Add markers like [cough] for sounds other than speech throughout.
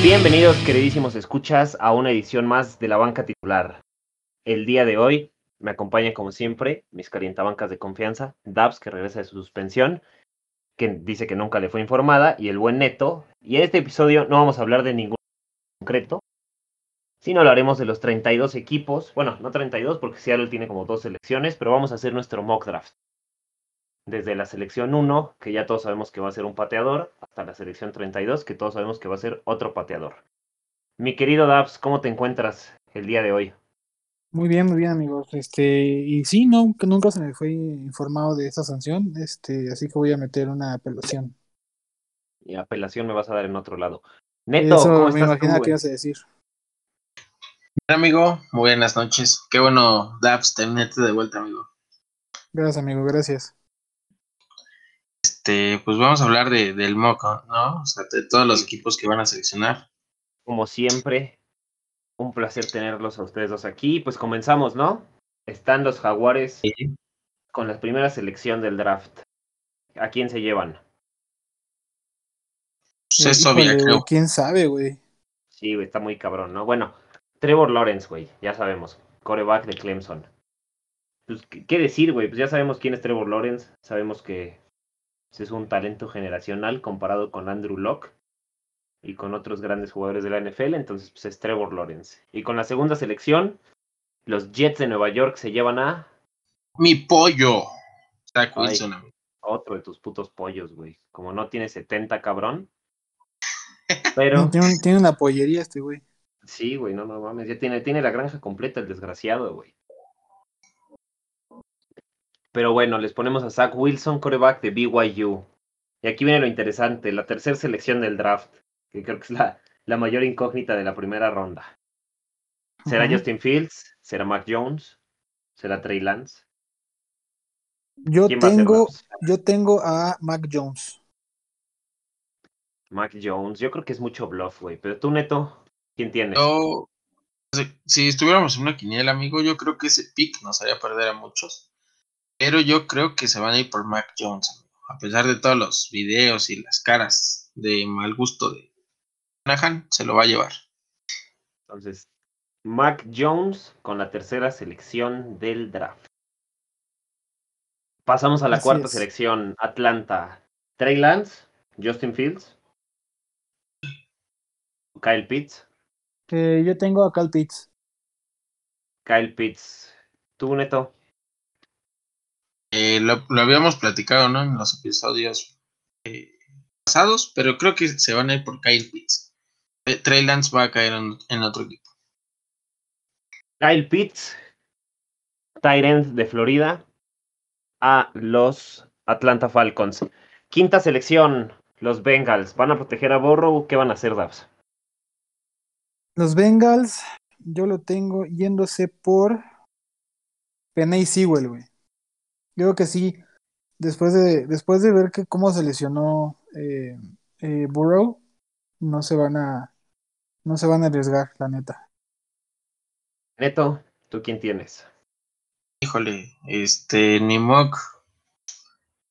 Bienvenidos, queridísimos escuchas, a una edición más de la banca titular. El día de hoy me acompañan, como siempre, mis calientabancas de confianza, Dabs, que regresa de su suspensión, que dice que nunca le fue informada, y el buen Neto. Y en este episodio no vamos a hablar de ningún concreto, sino hablaremos de los 32 equipos. Bueno, no 32, porque Seattle tiene como dos selecciones, pero vamos a hacer nuestro mock draft. Desde la selección 1, que ya todos sabemos que va a ser un pateador, hasta la selección 32, que todos sabemos que va a ser otro pateador. Mi querido Dabs, ¿cómo te encuentras el día de hoy? Muy bien, muy bien, amigos. Este, y sí, no, nunca se me fue informado de esa sanción, este, así que voy a meter una apelación. Y apelación me vas a dar en otro lado. Neto, Eso ¿cómo me estás imagino tú, que ibas a decir. Hola, amigo, muy buenas noches. Qué bueno, Dabs, tenerte de vuelta, amigo. Gracias, amigo, gracias. Este, pues vamos a hablar de, del mock, ¿no? O sea, de todos los equipos que van a seleccionar. Como siempre, un placer tenerlos a ustedes dos aquí. Pues comenzamos, ¿no? Están los Jaguares con la primera selección del draft. ¿A quién se llevan? Pues es obvio, creo. ¿Quién sabe, güey? Sí, güey, está muy cabrón, ¿no? Bueno, Trevor Lawrence, güey, ya sabemos. Coreback de Clemson. Pues, ¿qué, decir, güey? Pues ya sabemos quién es Trevor Lawrence. Sabemos que es un talento generacional comparado con Andrew Locke y con otros grandes jugadores de la NFL. Entonces, pues es Trevor Lawrence. Y con la segunda selección, los Jets de Nueva York se llevan a Mi pollo. Zach Ay. Wilson, amigo. otro de tus putos pollos, güey. Como no tiene 70, cabrón. [laughs] Pero. Tiene, un- tiene una pollería este güey. Sí, güey, no, no mames. Ya tiene, tiene la granja completa el desgraciado, güey. Pero bueno, les ponemos a Zach Wilson, coreback de BYU. Y aquí viene lo interesante, la tercera selección del draft, que creo que es la, la mayor incógnita de la primera ronda. ¿Será. Justin Fields? ¿Será Mac Jones? ¿Será Trey Lance? Yo ¿Quién va a ser tengo, yo tengo a Mac Jones. Mac Jones. Yo creo que es mucho bluff, güey. Pero tú, Neto, ¿quién tienes? Yo, si- si estuviéramos en una quiniela, amigo, yo creo que ese pick nos haría perder a muchos. Pero yo creo que se van a ir por Mac Jones, amigo. A pesar de todos los videos y las caras de mal gusto de Shanahan, se lo va a llevar. Entonces, Mac Jones con la tercera selección del draft. Pasamos a la Así cuarta es. selección, Atlanta. Trey Lance, Justin Fields, Kyle Pitts, Eh, yo tengo a Cal Pitts. Kyle Pitts. ¿Tú, Neto? Eh, lo, lo habíamos platicado, ¿no? En los episodios eh, pasados, pero creo que se van a ir por Kyle Pitts. Eh, Trey Lance va a caer en, en otro equipo. Kyle Pitts, end de Florida, a los Atlanta Falcons. Quinta selección, los Bengals. ¿Van a proteger a Burrow? ¿Qué van a hacer, Dabs? Los Bengals, yo lo tengo yéndose por Penny Sewell, güey. Yo creo que sí, después de, después de ver que cómo se lesionó eh, eh, Burrow, no se van a, no se van a arriesgar, la neta. Neto, ¿tú quién tienes? Híjole, este, ni mock.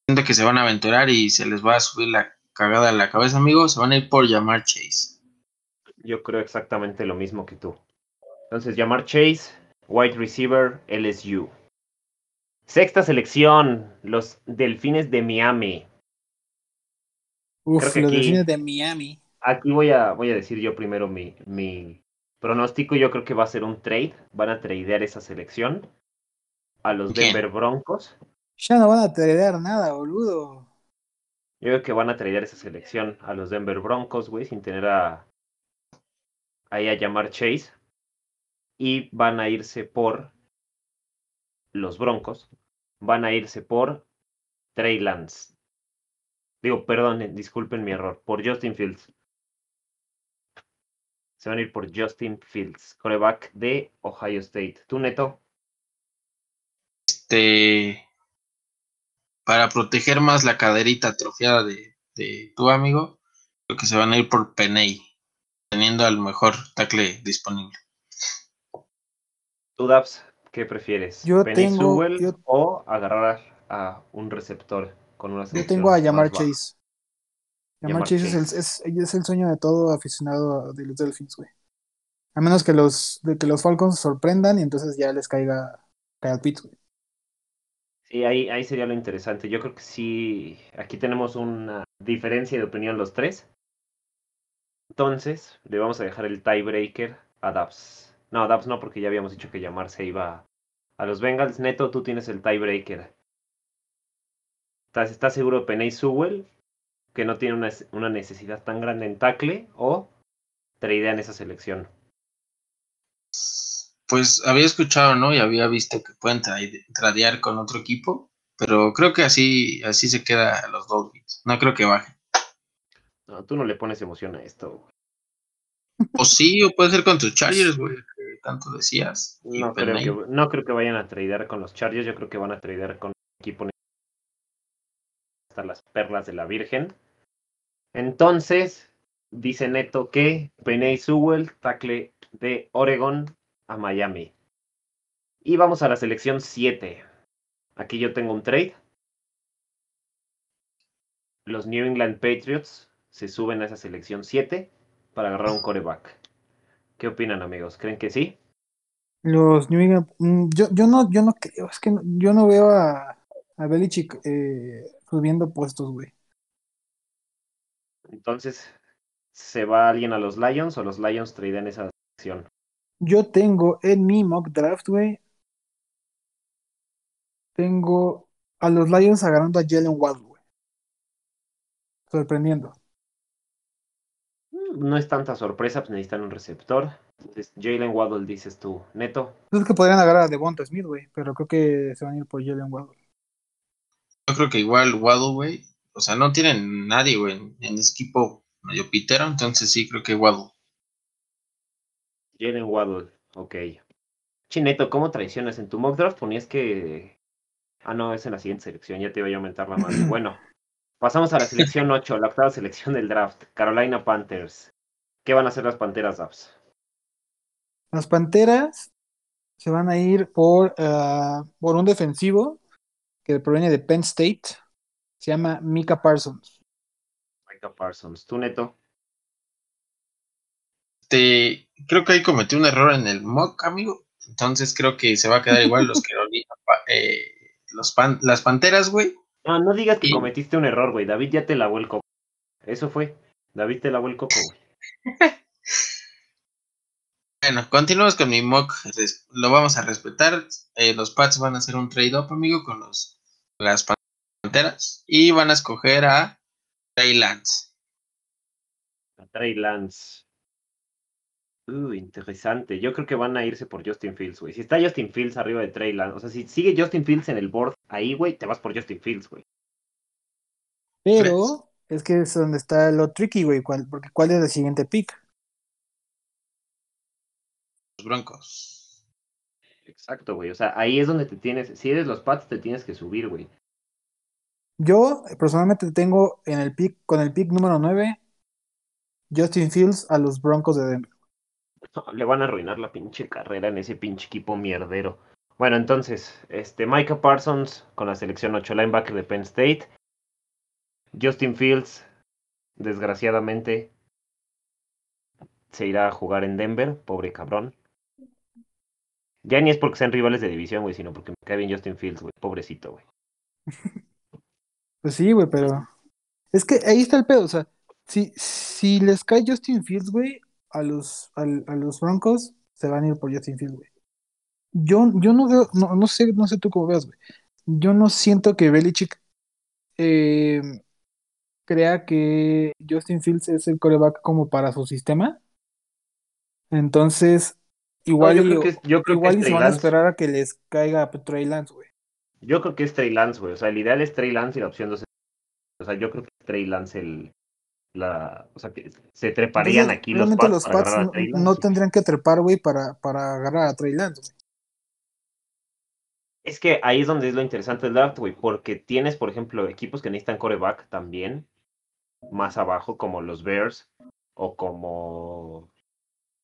Siento que se van a aventurar y se les va a subir la cagada a la cabeza, amigo. Se van a ir por llamar Chase. Yo creo exactamente lo mismo que tú. Entonces, llamar Chase, wide receiver, LSU. Sexta selección, los Delfines de Miami. Creo Uf, que los aquí- delfines de Miami. Aquí voy a, voy a decir yo primero mi, mi pronóstico. Yo creo que va a ser un trade. Van a tradear esa selección a los. Denver Broncos. Ya no van a tradear nada, boludo. Yo creo que van a tradear esa selección a los Denver Broncos, güey, sin tener a ahí a llamar Chase. Y van a irse por los Broncos. Van a irse por Trey Lance. Digo, perdón, eh, disculpen mi error. Por Justin Fields. Se van a ir por Justin Fields, coreback de Ohio State. ¿Tú, Neto? Este, para proteger más la caderita atrofiada de, de tu amigo, creo que se van a ir por Peney, teniendo al mejor tackle disponible. ¿Tú, Dabs? ¿Qué prefieres? Yo ¿Penny tengo- Sewell yo- o agarrar a un receptor con una Yo tengo a llamar? Chase. Jamar Chase es el, es, es el sueño de todo aficionado de los Dolphins, güey. A menos que los, de que los Falcons sorprendan y entonces ya les caiga Kyle Pitts, güey. Sí, ahí, ahí sería lo interesante. Yo creo que sí, aquí tenemos una diferencia de opinión los tres. Entonces, le vamos a dejar el tiebreaker a Dubs. No, a Dubs no, porque ya habíamos dicho que llamar se iba a los Bengals. Neto, tú tienes el tiebreaker. ¿Estás, estás seguro de Penay Sewell? Que no tiene una, una necesidad tan grande en tackle o tradean esa selección. Pues había escuchado, ¿no? Y había visto que pueden trade- tradear con otro equipo, pero creo que así, así se queda a los Dolphins. No creo que bajen. No, tú no le pones emoción a esto. güey. O sí, o puede ser con tus Chargers, güey, que tanto decías. Y No creo, Penny. que, no creo que vayan a tradear con los Chargers. Yo creo que van a tradear con un equipo hasta las perlas de la Virgen. Entonces, dice Neto que Peney Sewell, tackle de Oregon a Miami. Y vamos a la selección 7. Aquí yo tengo un trade. Los New England Patriots se suben a esa selección 7 para agarrar un coreback. ¿Qué opinan, amigos? ¿Creen que sí? Los New England, mm, yo, yo no, yo no creo, es que no- yo no veo a, a Belichick eh, subiendo puestos, güey. Entonces, ¿se va alguien a los Lions o los Lions tradean esa selección? Yo tengo en mi mock draft, güey, tengo a los Lions agarrando a Jalen Waddle, güey. Sorprendiendo. No es tanta sorpresa, pues necesitan un receptor. Entonces, Jalen Waddle, dices tú. Neto, Es que podrían agarrar a Devonta Smith, güey, pero creo que se van a ir por Jalen Waddle. Yo creo que igual Waddle, güey. O sea, no tienen nadie, güey, en, ese equipo medio pitero, entonces sí creo que Waddle. Jalen Waddle, ok. Chineto, ¿cómo traicionas? En tu mock draft ponías que... Ah, no, es en la siguiente selección, ya te iba a aumentar la mano. [clears throat] Bueno, pasamos a la [laughs] selección 8, la octava selección del draft. Carolina Panthers. ¿Qué van a hacer las Panteras, Dabs? Las Panteras se van a ir por, ah, por un defensivo que proviene de Penn State. Se llama Mika Parsons. Micah Parsons. ¿Tú, Neto? Este, creo que ahí cometí un error en el mock, amigo. Entonces creo que se va a quedar igual los [laughs] Carolina, pa- eh, los pan- las Panteras, güey. No, no digas que cometiste un error, güey. David ya te lavó el coco. Eso fue. David te lavó el coco, güey. [laughs] Bueno, continuamos con mi mock. Lo vamos a respetar. Eh, los Pats van a hacer un trade-up, amigo, con los, las Panteras. Y van a escoger a Trey Lance. A Trey Lance. Uh, interesante. Yo creo que van a irse por Justin Fields, güey. Si está Justin Fields arriba de Trey Lance, o sea, si sigue Justin Fields en el board ahí, güey, te vas por Justin Fields, güey. Pero es que es donde está lo tricky, güey. cuál- porque ¿cuál es el siguiente pick? Los Broncos. Exacto, güey. O sea, ahí es donde te tienes. Si eres los Pats, te tienes que subir, güey. Yo personalmente tengo en el pick, con el pick número 9, Justin Fields a los Broncos de Denver. [laughs] Le van a arruinar la pinche carrera en ese pinche equipo mierdero. Bueno, entonces, este, Micah Parsons con la selección 8 linebacker de Penn State. Justin Fields, desgraciadamente, se irá a jugar en Denver, pobre cabrón. Ya ni es porque sean rivales de división, güey, sino porque me cae bien Justin Fields, güey, pobrecito, güey. [laughs] Pues sí, güey, pero es que ahí está el pedo, o sea, si, si les cae Justin Fields, güey, a los, al- a, los Broncos, se van a ir por Justin Fields, güey. Yo, yo no veo, no, no sé, no sé tú cómo veas, güey. Yo no siento que Belichick eh, crea que Justin Fields es el coreback como para su sistema. Entonces, igual, yo y- creo que es- yo creo que igual es y se van a esperar a que les caiga Trey Lance, güey. Yo creo que es Trey Lance, güey. O sea, el ideal es Trey Lance y la opción 2 O sea, yo creo que es Trey Lance el. La, o sea, que se treparían Entonces, aquí los Pats los para Pats agarrar a no, tendrían que trepar, güey, para, para agarrar a Trey Lance, güey. Es que ahí es donde es lo interesante del draft, güey, porque tienes, por ejemplo, equipos que necesitan coreback también, más abajo, como los Bears o como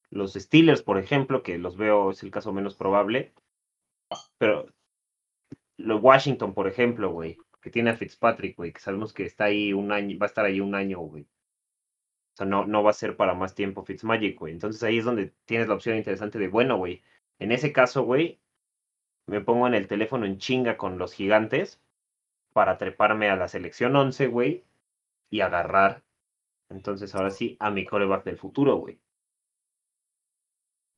los Steelers, por ejemplo, que los veo, es el caso menos probable. Pero lo Washington, por ejemplo, güey. que tiene a Fitzpatrick, güey, que sabemos que está ahí un año, va a estar ahí un año, güey. O sea, no, no va a ser para más tiempo Fitzmagic, güey. Entonces ahí es donde tienes la opción interesante de, bueno, güey, en ese caso, güey, me pongo en el teléfono en chinga con los gigantes para treparme a la selección 11, güey, y agarrar. Entonces ahora sí a mi coreback del futuro, güey.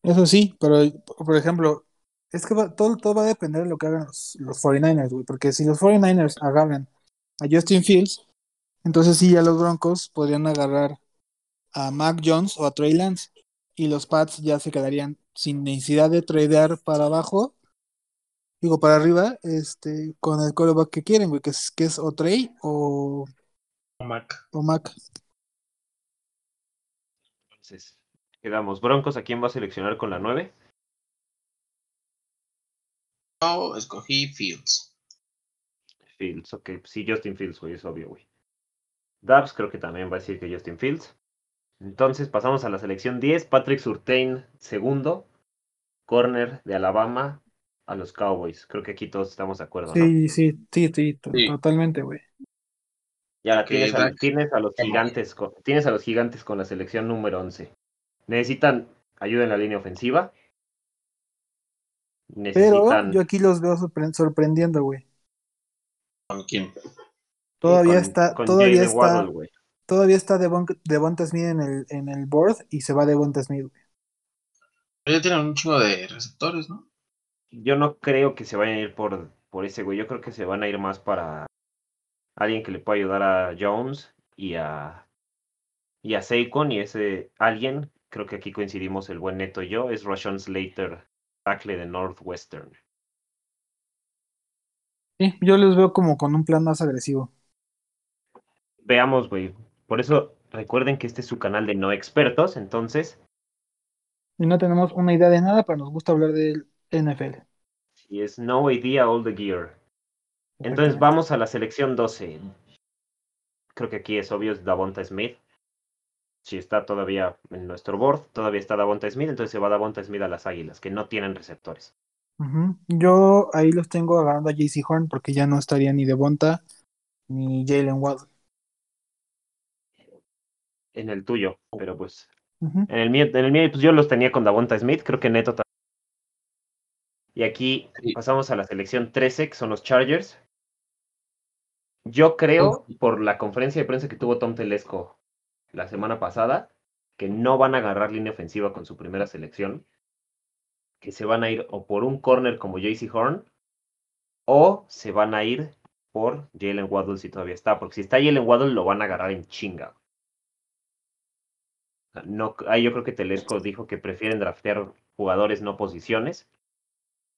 Eso sí, pero por ejemplo, es que todo, todo va a depender de lo que hagan los, los 49ers, güey. Porque si los 49ers agarran a Justin Fields, entonces sí, ya los Broncos podrían agarrar a Mac Jones o a Trey Lance. Y los Pats ya se quedarían sin necesidad de tradear para abajo, digo para arriba, este, con el coreback que quieren, güey, que es, que es o Trey o, Mac. o Mac. Entonces, quedamos. Broncos, ¿a quién va a seleccionar con la 9? Yo escogí Fields. Fields, ok. Sí, Justin Fields, güey, es obvio, güey. Dubs creo que también va a decir que Justin Fields. Entonces pasamos a la selección 10. Patrick Surtain, segundo. Corner de Alabama a los Cowboys. Creo que aquí todos estamos de acuerdo, ¿no? Sí, sí, sí, sí, to- Sí. totalmente, güey. Y ahora tienes a, Dak- tienes a los gigantes con, tienes a los gigantes con la selección número 11. Necesitan ayuda en la línea ofensiva. Pero Necesitan yo aquí los veo sorpre- sorprendiendo, güey. ¿Con quién? Todavía con- está, con todavía está, Waddle, güey. Todavía está Devon, Devonta Smith en el, en el board y se va Devonta Smith, güey. Pero ya tienen un chingo de receptores, ¿no? Yo no creo que se vayan a ir por, por ese güey. Yo creo que se van a ir más para alguien que le pueda ayudar a Jones y a y a Saquon y ese alguien, creo que aquí coincidimos el buen Neto y yo, es Rashawn Slater, tackle de Northwestern. Sí, yo los veo como con un plan más agresivo. Veamos, güey. Por eso recuerden que este es su canal de no expertos, entonces, Y no tenemos una idea de nada, pero nos gusta hablar del NFL. si es no idea all the gear. Entonces vamos a la selección 12. Creo que aquí es obvio, es Davonta Smith. Si está todavía en nuestro board, todavía está Davonta Smith, entonces se va Davonta Smith a las Águilas, que no tienen receptores. Ujú. Yo ahí los tengo agarrando a JC Horn porque ya no estaría ni Devonta ni Jalen Waddle. En el tuyo, pero pues en el mío, en el mío pues yo los tenía con Davonta Smith, creo que Neto también. Y aquí Sí. pasamos a la selección 13, que son los Chargers. Yo creo, por la conferencia de prensa que tuvo Tom Telesco la semana pasada, que no van a agarrar línea ofensiva con su primera selección, que se van a ir o por un corner como JC Horn, o se van a ir por Jalen Waddle si todavía está, porque si está Jalen Waddle lo van a agarrar en chinga. No, ahí yo creo que Telesco dijo que prefieren draftear jugadores, no posiciones.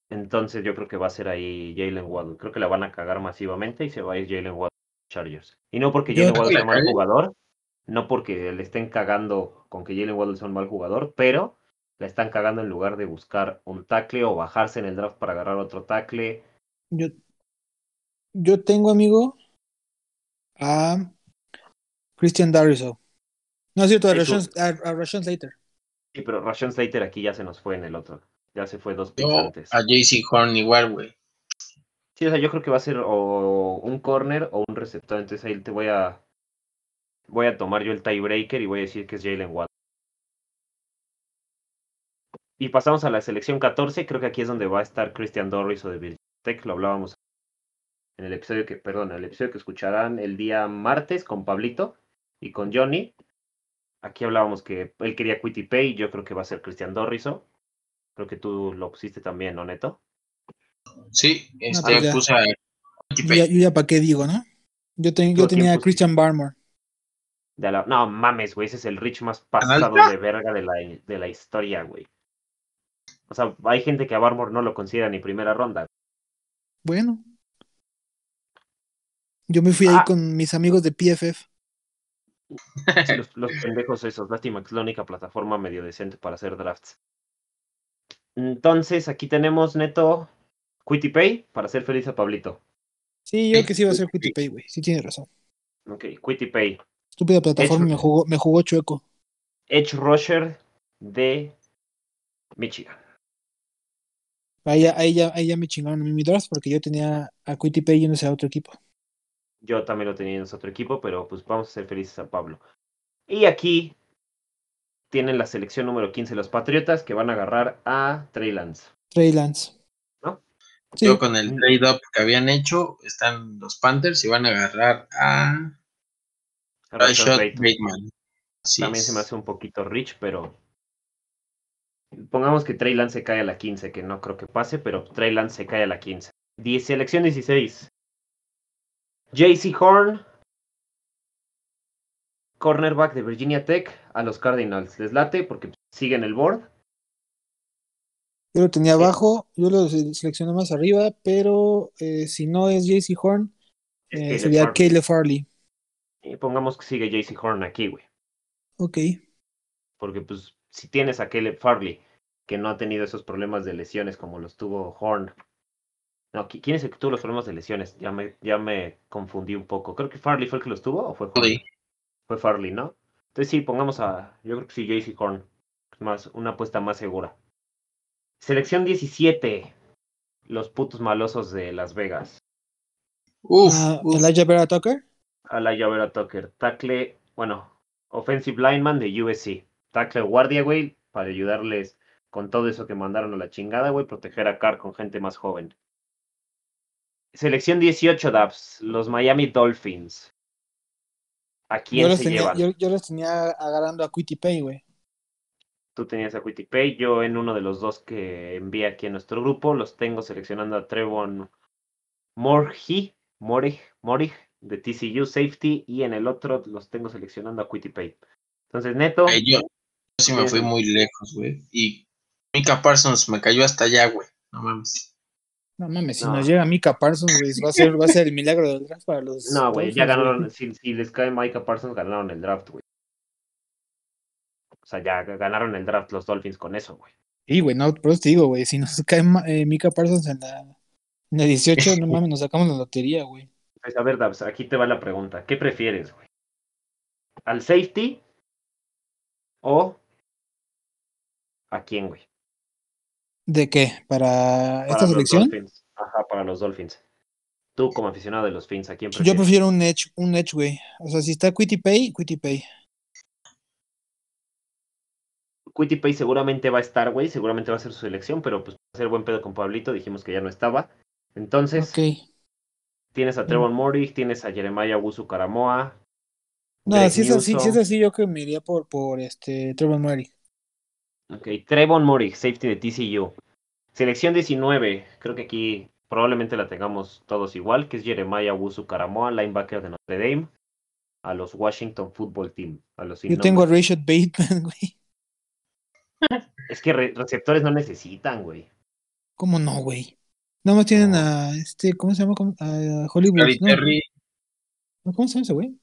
Entonces yo creo que va a ser ahí Jalen Waddle. Creo que la van a cagar masivamente y se va a ir Jalen Waddle Chargers. Y no porque Jalen Waddle sea mal jugador, no porque le estén cagando con que Jalen Waddle sea un mal jugador, pero la están cagando en lugar de buscar un tackle o bajarse en el draft para agarrar otro tackle. Yo, yo tengo, amigo, a Christian Dariso. No es cierto, a. Rashawn, a, a Rashawn Slater. Sí, pero Rashawn Slater aquí ya se nos fue en el otro. Ya se fue dos picks antes. a JC Horn igual, güey. Sí, o sea, yo creo que va a ser o un corner o un receptor. Entonces ahí te voy a. Voy a tomar yo el tiebreaker y voy a decir que es Jalen Waddle. Y pasamos a la selección 14. Creo que aquí es donde va a estar Christian Dorris o de Virginia Tech. Lo hablábamos en el episodio que, perdón, en el episodio que escucharán el día martes con Pablito y con Johnny. Aquí hablábamos que él quería Quitty Pay. Yo creo que va a ser Christian Dorriso. Creo que tú lo pusiste también, ¿no, Neto? Sí, este pues ya. puse a Yo ya, para qué digo, ¿no? Yo, ten- ¿Tú yo a quién tenía a? Christian Barmore. De la- No mames, güey, ese es el Rich más ¿Tan pasado de verga de la, de la historia, güey. O sea, hay gente que a Barmore no lo considera ni primera ronda. Bueno. Yo me fui ahí Ah. con mis amigos de PFF. Sí, [laughs] los, los pendejos esos. Lástima que es la única plataforma medio decente para hacer drafts. Entonces, aquí tenemos neto Quitty Pay para hacer feliz a Pablito. Sí, yo que sí iba a ser sí. Quitty Pay, güey. Sí tienes razón. Ok, Quitty Pay. Estúpida plataforma Hecho. me jugó, me jugó chueco. Edge Rusher de Michigan. Ahí, ya- ahí, ya, ahí ya me chingaron a mí mi draft porque yo tenía a Quitty Pay yéndose a otro equipo. Yo también lo tenía en otro equipo, pero pues vamos a ser felices a Pablo. Y aquí tienen la selección número 15 los Patriotas que van a agarrar a Trey Lance. Trey Lance. ¿No? Sí. Yo con el trade-up que habían hecho, están los Panthers y van a agarrar a A Rashad Bateman. También es. se me hace un poquito rich, pero pongamos que Trey Lance se cae a la 15, que no creo que pase, pero Trey Lance se cae a la 15. Die- selección 16. JC Horn, cornerback de Virginia Tech, a los Cardinals. ¿Les late? Porque siguen el board. Yo lo tenía abajo, yo lo se- seleccioné más arriba, pero eh, si no es JC Horn, Es eh, sería. Caleb Farley. Y pongamos que sigue JC Horn aquí, güey. Ok. Porque pues si tienes a Caleb Farley, que no ha tenido esos problemas de lesiones como los tuvo Horn. No, ¿qui- ¿quién es el que tuvo los problemas de lesiones? Ya me, ya me confundí un poco. Creo que Farley fue el que los tuvo o fue? Farley. Fue Farley, ¿no? Entonces sí, pongamos a. Yo creo que sí, JC Horn. Más, una apuesta más segura. Selección 17. Los putos malosos de Las Vegas. Uf. Elijah Vera Tucker. A la Vera Tucker. Tackle, bueno, offensive lineman de USC. Tackle guardia, güey, para ayudarles con todo eso que mandaron a la chingada, güey, proteger a Carr con gente más joven. Selección 18, Dabs. Los Miami Dolphins. ¿A Yo quién los, se tenía, llevan? yo, yo los tenía agarrando a Quitty Pay, güey. Tú tenías a Pay, yo en uno de los dos que envié aquí en nuestro grupo, los tengo seleccionando a Trevon Morgi, Morig, Morig de TCU Safety, y en el otro los tengo seleccionando a Pay. Entonces, neto, Eh, yo, yo sí me fui muy lejos, güey. Y Mika Parsons me cayó hasta allá, güey. No mames. No mames, si No. nos llega Mika Parsons, güey, va a ser, va a ser el milagro del draft para los. no, güey, ya ganaron, si, si les cae Micah Parsons, ganaron el draft, güey. O sea, ya ganaron el draft los Dolphins con eso, güey. Sí, güey, no, por eso te digo, güey, si nos [laughs] cae eh, Mika Parsons en la, en la 18, no mames, nos sacamos la lotería, güey. Pues, a ver, Dabs, aquí te va la pregunta. ¿Qué prefieres, güey? ¿Al safety o a quién, güey? ¿De qué? ¿Para Para esta los selección? Dolphins. Ajá, para los Dolphins. Tú, como aficionado de los Fins, ¿a quién Yo prefieres? prefiero un edge, un edge, güey. O sea, si está Quitty Pay, Quitty Pay. Pay seguramente va a estar, güey. Seguramente va a ser su selección, pero pues va a ser buen pedo con Pablito. Dijimos que ya no estaba. Entonces, Ok. tienes a Trevor Morig, tienes a Jeremiah Wusu Karamoa. No, si es así, si es así, yo que me iría por, por este Trevor Murray. Ok, Trevon Morig, safety de TCU. Selección 19, creo que aquí probablemente la tengamos todos igual, que es Jeremiah Wusu Karamoa, linebacker de Notre Dame, a los Washington Football Team. A los sin Yo tengo a. Rashad Bateman, güey. [laughs] Es que re- receptores no necesitan, güey. ¿Cómo no, güey? Nada más tienen No. a este, ¿cómo se llama? ¿Cómo? A Hollywood. Terry, ¿no? Terry, ¿No? ¿Cómo se llama ese güey?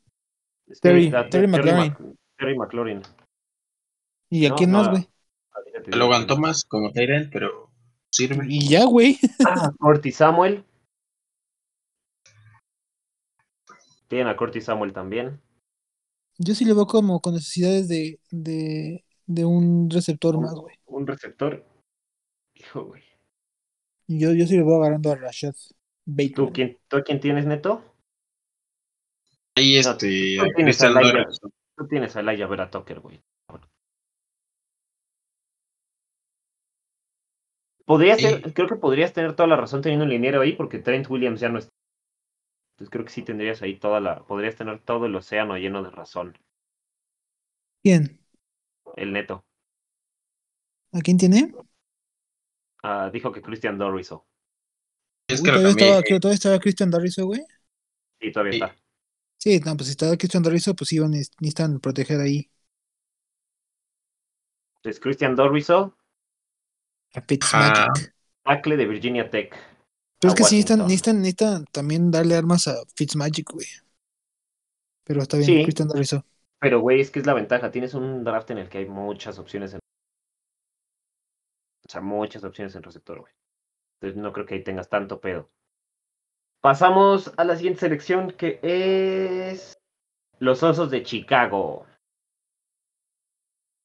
Terry, Terry- Terry McLaurin. Terry McLaurin. ¿Y a No, no, más, güey? Ahorita te te digo lo quién. Thomas como Tyrant, pero sirve. Y ya, güey. [laughs] Ah, Curtis Samuel. Tienen a Curtis Samuel también. Yo sí le veo como con necesidades de, de, de un receptor más, güey. Un receptor. Hijo, güey. Y Yo, yo sí le veo agarrando a Rashad Bateman. ¿Tú quién, ¿Tú a quién tienes, Neto? Ahí No, este, tú tienes a. Doris. Tú tienes a Elijah Vera Tucker, güey. Podría ser, creo que podrías tener toda la razón teniendo un liniero ahí, porque Trent Williams ya no está. Entonces creo que sí tendrías ahí toda la, podrías tener todo el océano lleno de razón. ¿Quién? El neto. ¿A quién tiene? Ah, dijo que Christian Dorriso. Es que todavía, estaba, que todavía estaba Christian Darriso, güey. Sí, todavía Sí. está. Sí, no, pues si estaba Christian Darriso, pues iban, necesitan proteger ahí Entonces Christian Dorriso, a Fitzmagic. Tackle de Virginia Tech. Pero es que sí necesitan, Washington. necesitan, necesitan también darle armas a Fitzmagic, güey. Pero está bien, Sí. Christian. Pero, güey, es que es la ventaja. Tienes un draft en el que hay muchas opciones. En... O sea, muchas opciones en receptor, güey. Entonces no creo que ahí tengas tanto pedo. Pasamos a la siguiente selección que es los Osos de Chicago.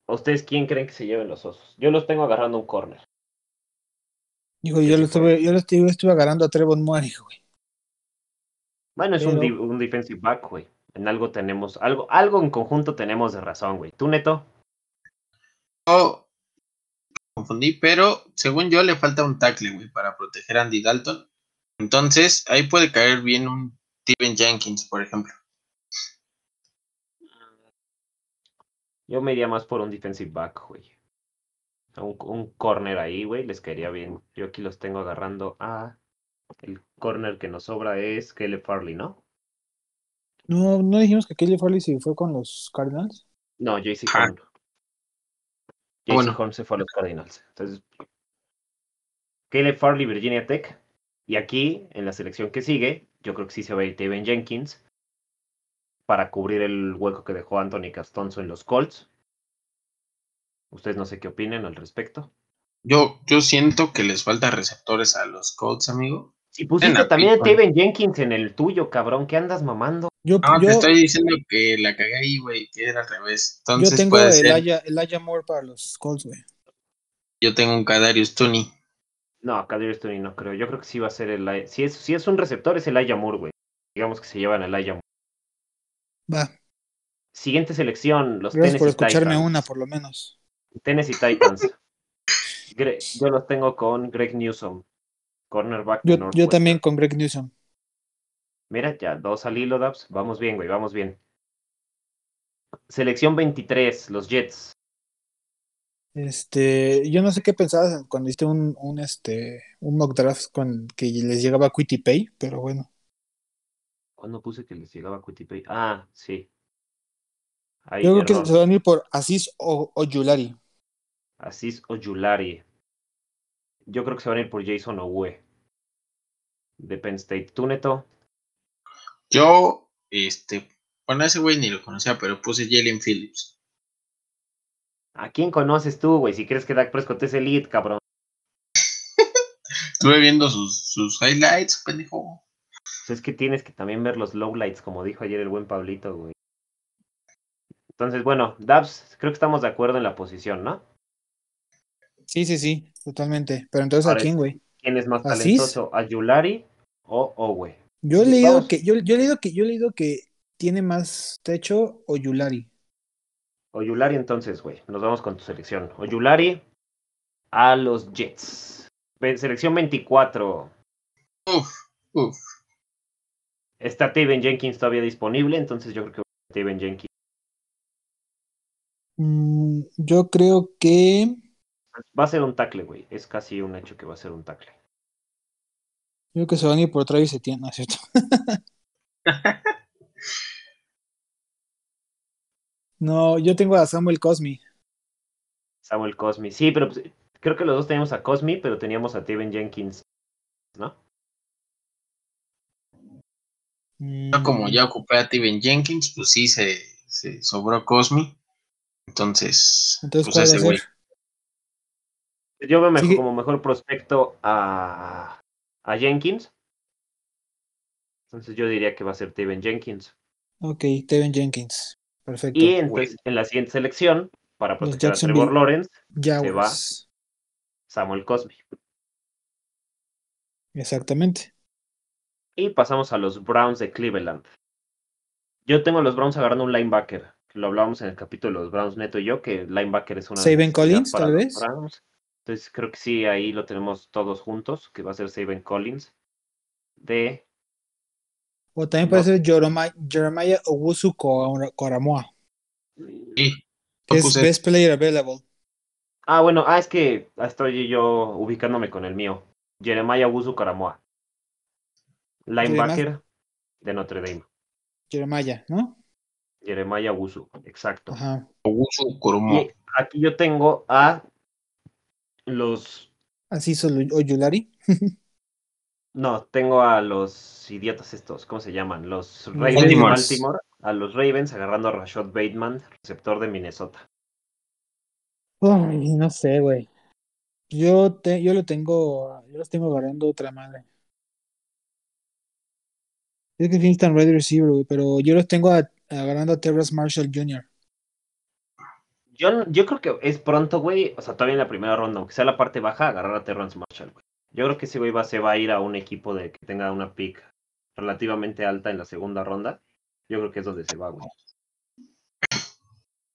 ¿Ustedes quién creen que se lleven los Osos? Yo los tengo agarrando un corner. Digo, yo lo estuve, yo lo estuve, estuve agarrando a Trevon Moore, güey. Bueno, es un, Pero- un defensive back, güey. En algo tenemos, algo, algo en conjunto tenemos de razón, güey. ¿Tú, Neto? Yo confundí, pero según yo le falta un tackle, güey, para proteger a Andy Dalton. Entonces, ahí puede caer bien un Steven Jenkins, por ejemplo. Yo me iría más por un defensive back, güey. Un, un corner ahí, güey, les caería bien. Yo aquí los tengo agarrando a... El corner que nos sobra es Caleb Farley, ¿no? No, no dijimos que Kelly Farley se fue con los Cardinals. No, JC Ah. Horn. JC bueno. Horn se fue a los Cardinals. Entonces, Caleb Farley, Virginia Tech. Y aquí, en la selección que sigue, yo creo que sí se va a ir Taven Jenkins para cubrir el hueco que dejó Anthony Castonzo en los Colts. Ustedes no sé qué opinen al respecto. Yo, yo siento que les falta receptores a los Colts, amigo. Si pusiste también a. Taven Jenkins en el tuyo, cabrón, ¿qué andas mamando? Yo, No, yo, te estoy diciendo que la cagué ahí, güey, que era al revés. yo Entonces tengo puede el ser. Aya, el Aya Moore para los Colts, güey. Yo tengo un Kadarius Tony. No, Kadir Stoney no creo. Yo creo que sí va a ser el... Si es, si es un receptor, es el Aya Moore, güey. Digamos que se llevan el Aya Moore. Va. Siguiente selección, los Gracias por escucharme Titans. una, por lo menos. Tennessee Titans. Gre- yo los tengo con Greg Newsom, cornerback. de Yo, yo Northwestern. también con Greg Newsom. Mira, ya, dos al hilo, Dabs. Vamos bien, güey, vamos bien. Selección 23, los Jets. Este, yo no sé qué pensabas cuando hiciste un, un, este, un mock draft con que les llegaba Quitty Pay, pero bueno. ¿Cuándo puse que les llegaba Pay? Ah, sí. Yo creo que se van a ir por Aziz o, o Yulari. Aziz Ojulari. Yo creo que se van a ir por Jason Owe. De Penn State. ¿Tú, Neto? Yo, este, bueno, ese güey ni lo conocía, pero puse Jalen Phillips. ¿A quién conoces tú, güey? Si crees que Dak Prescott es elite, cabrón. [laughs] Estuve viendo sus, sus highlights, pendejo. Pues es que tienes que también ver los lowlights, como dijo ayer el buen Pablito, güey. Entonces, bueno, Dabs, creo que estamos de acuerdo en la posición, ¿no? Sí, sí, sí, totalmente. Pero entonces, ¿a quién, güey? ¿Quién es más talentoso? ¿A Yulari o Owe? Yo he leído que, yo, yo he leído que, yo he leído que tiene más techo o Yulari. Oyulari entonces, güey. Nos vamos con tu selección. Oyulari a los Jets. Selección 24. Uf, uf. Está Taven Jenkins todavía disponible, entonces yo creo que Taven Jenkins. Mm, yo creo que Va a ser un tackle, güey. Es casi un hecho que va a ser un tackle. yo creo que se van a ir por Travis Etienne, ¿no es cierto? [laughs] no, yo tengo a Samuel Cosmi. Samuel Cosmi. Sí, pero pues, creo que los dos teníamos a Cosmi, pero teníamos a Taven Jenkins, ¿no? Mm, Yo como ya ocupé a Steven Jenkins, pues sí se, se sobró Cosmi. Entonces, Entonces, pues ¿cuál va ese güey. Yo veo mejor, como mejor prospecto a, a Jenkins. Entonces yo diría que va a ser Taven Jenkins. Ok, Tevin Jenkins. Perfecto. Y entonces en la siguiente selección, para proteger a Trevor Lawrence, Jaguars. Samuel Cosmi. Exactamente. Y pasamos a los Browns de Cleveland. Yo tengo a los Browns agarrando un linebacker. Que Lo hablábamos en el capítulo de los Browns Neto y yo, que linebacker es una Saben Collins, tal vez. Browns. Entonces creo que sí, ahí lo tenemos todos juntos, que va a ser Saben Collins. De O también No. puede ser Jeremiah, Jeremiah Owusu Koramoa, Sí, es. Best Player Available. Ah, bueno, ah, es que estoy yo ubicándome con el mío. Jeremiah Wusu Karamoa. Linebacker de Notre Dame. Jeremiah, ¿no? Jeremiah Wusu, exacto. Koromo. Y aquí yo tengo a los. Así solo Oyulari. [laughs] No, tengo a los idiotas estos, ¿cómo se llaman? Los Ravens de. Baltimore. A los Ravens agarrando a Rashad Bateman, receptor de Minnesota. Ay, no sé, güey. Yo, te, yo lo tengo, yo los tengo agarrando otra madre. Es que Phoenix tan wide receiver, güey, pero yo los tengo a- agarrando a Terrace Marshall Jr. Yo, yo creo que es pronto, güey. O sea, todavía en la primera ronda, aunque sea la parte baja, agarrar a Terrence Marshall, güey. Yo creo que ese güey se va a ir a un equipo de que tenga una pick relativamente alta en la segunda ronda, yo creo que es donde se va, güey.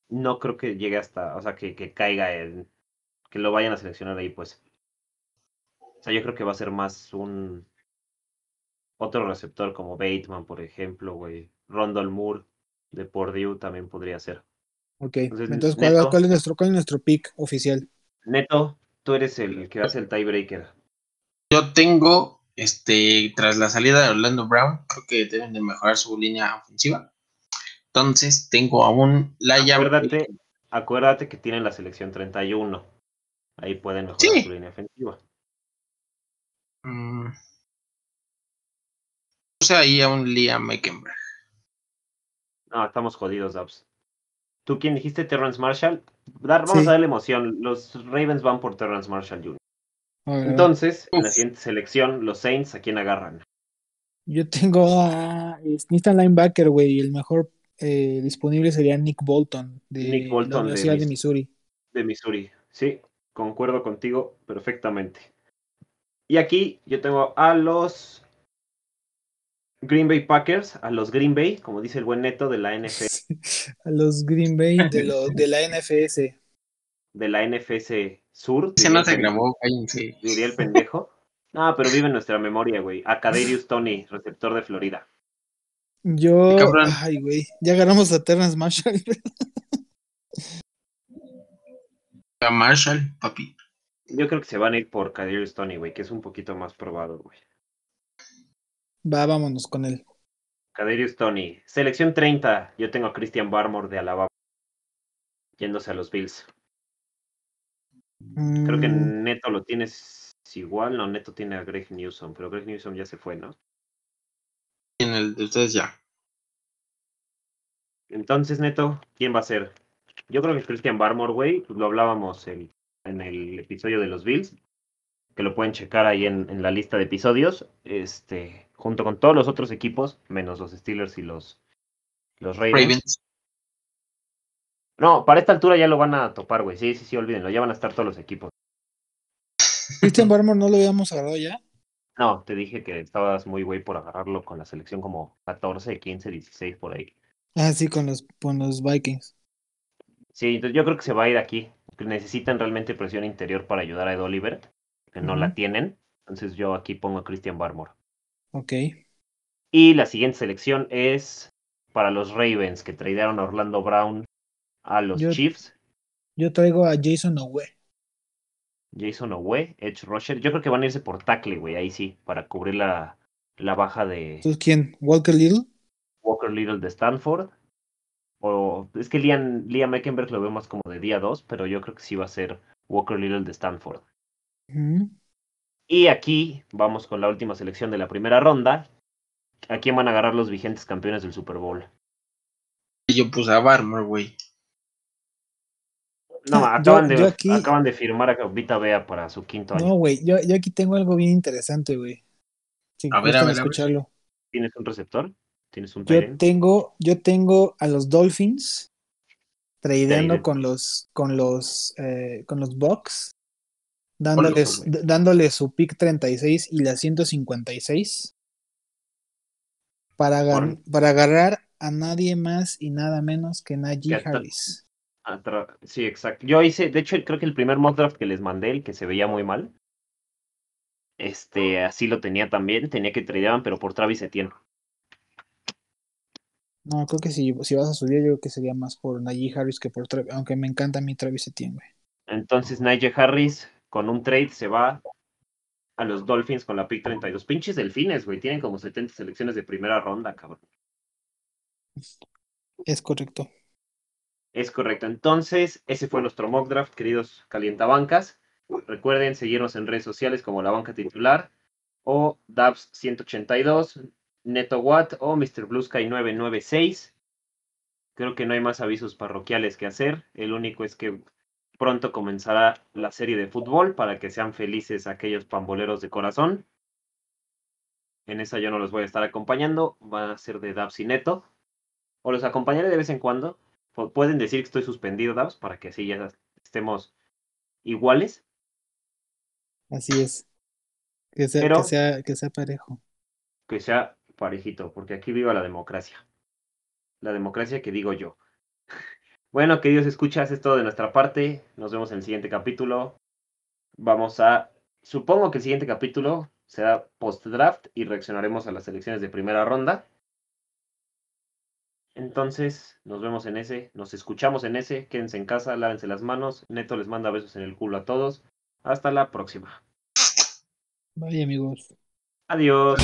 No creo que llegue hasta, o sea, que, que caiga en, que lo vayan a seleccionar ahí, pues. O sea, yo creo que va a ser más un otro receptor como Bateman, por ejemplo, güey. Rondell Moore de Purdue también podría ser. Ok, Entonces, entonces, ¿cuál, Neto. cuál es nuestro, ¿cuál es nuestro pick oficial? Neto, tú eres el que hace el tiebreaker. Yo tengo, este, tras la salida de Orlando Brown, creo que deben de mejorar su línea ofensiva. Entonces, tengo aún Laia. Acuérdate, acuérdate que tienen la selección 31. Ahí pueden mejorar Sí. su línea ofensiva. Mm. Puse ahí a un Liam Meckenberg. No, estamos jodidos, Dabs. ¿Tú quién dijiste? Terrence Marshall. Dar, vamos Sí. a darle emoción. Los Ravens van por Terrence Marshall Jr. Entonces, en la siguiente selección, los Saints, ¿a quién agarran? Yo tengo a es- necesitan linebacker, güey. y El mejor eh, disponible sería Nick Bolton de Nick Bolton la de Universidad de, Mis- Missouri. De Missouri. Sí, concuerdo contigo perfectamente. Y aquí yo tengo a los Green Bay Packers, a los Green Bay, como dice el buen neto de la [laughs] NFL, a los Green Bay de, lo, de la NFS. de la NFC Sur. Ese diría no se grabó, cállense. Diría el pendejo. [laughs] No, pero vive en nuestra memoria, güey. A Kadarius Tony, receptor de Florida. Yo, ay, güey, ya agarramos a Terrence Marshall. A Marshall, papi. Yo creo que se van a ir por Kadarius Tony, güey, que es un poquito más probado, güey. Va, vámonos con él. Kadarius Tony. Selección 30. Yo tengo a Christian Barmore de Alabama. Yéndose a los Bills. Creo que Mm, Neto lo tienes igual. No, Neto tiene a Greg Newsom, pero Greg Newsom ya se fue, ¿no? En el de ustedes ya. Entonces, Neto, ¿quién va a ser? Yo creo que Christian Barmore, güey, lo hablábamos en, en el episodio de los Bills, que lo pueden checar ahí en, en la lista de episodios, este, junto con todos los otros equipos, menos los Steelers y los, los Ravens. Ravens. No, para esta altura ya lo van a topar, güey. Sí, sí, sí, olvídenlo, ya van a estar todos los equipos. Christian Barmore no lo habíamos agarrado ya. No, te dije que estabas muy güey por agarrarlo con la selección como 14, 15, 16 por ahí. Ah, sí, con los, con los Vikings. Sí, entonces yo creo que se va a ir aquí. necesitan realmente presión interior para ayudar a Ed Oliver, que no la tienen. Entonces yo aquí pongo a Christian Barmore. Ok. Y la siguiente selección es para los Ravens, que tradearon a Orlando Brown a los Yo- Chiefs. Yo traigo a Jason Owe. Jason Owe, Edge Rusher. Yo creo que van a irse por tackle, güey, ahí sí, para cubrir la, la baja de ¿Tú quién? ¿Walker Little? Walker Little de Stanford. O es que Liam, Liam Eckenberg lo veo más como de día 2, pero yo creo que sí va a ser Walker Little de Stanford. Y aquí vamos con la última selección de la primera ronda. ¿A quién van a agarrar los vigentes campeones del Super Bowl? Y yo puse a Barmore, güey. No, Ah, acaban, yo- de, yo aquí- acaban de firmar a Vita Bea para su quinto año. No, güey, yo, yo aquí tengo algo bien interesante, güey. Si A ver, a ver, a ver. escucharlo. ¿Tienes un receptor? ¿Tienes un Yo tengo, yo tengo a los Dolphins tradeando con los, con los, eh, con los Bucks, dándoles, güey. d- dándoles su pick 36 y la 156 para, agar- para agarrar a nadie más y nada menos que Najee Harris. Atra- Sí, exacto. Yo hice, de hecho, creo que el primer mock draft que les mandé, el que se veía muy mal, este, así lo tenía también. Tenía que tradeaban, pero por Travis Etienne. No, creo que si, si vas a subir, yo creo que sería más por Najee Harris que por Travis, aunque me encanta a mí Travis Etienne, güey. Entonces, Nigel Harris, con un trade, se va a los Dolphins con la pick 32. Pinches delfines, güey. Tienen como 70 selecciones de primera ronda, cabrón. Es correcto. Es correcto. Entonces, ese fue nuestro mock draft, queridos calientabancas. Recuerden seguirnos en redes sociales como La Banca Titular o Dabs182, NetoWatt o Mr. Blue Sky 996. Creo que no hay más avisos parroquiales que hacer. El único es que pronto comenzará la serie de fútbol para que sean felices aquellos pamboleros de corazón. En esa yo no los voy a estar acompañando, van a ser de Dabs y Neto. O los acompañaré de vez en cuando. Pu- Pueden decir que estoy suspendido, Dabs, para que así ya estemos iguales. Así es. Que sea, Pero- que sea, que sea parejo. Que sea parejito, porque aquí viva la democracia. La democracia que digo yo. Bueno, queridos escuchas, es todo de nuestra parte. Nos vemos en el siguiente capítulo. Vamos a, supongo que el siguiente capítulo será post-draft y reaccionaremos a las elecciones de primera ronda. Entonces, nos vemos en ese, nos escuchamos en ese, quédense en casa, lávense las manos, Neto les manda besos en el culo a todos. Hasta la próxima. Bye amigos. Adiós.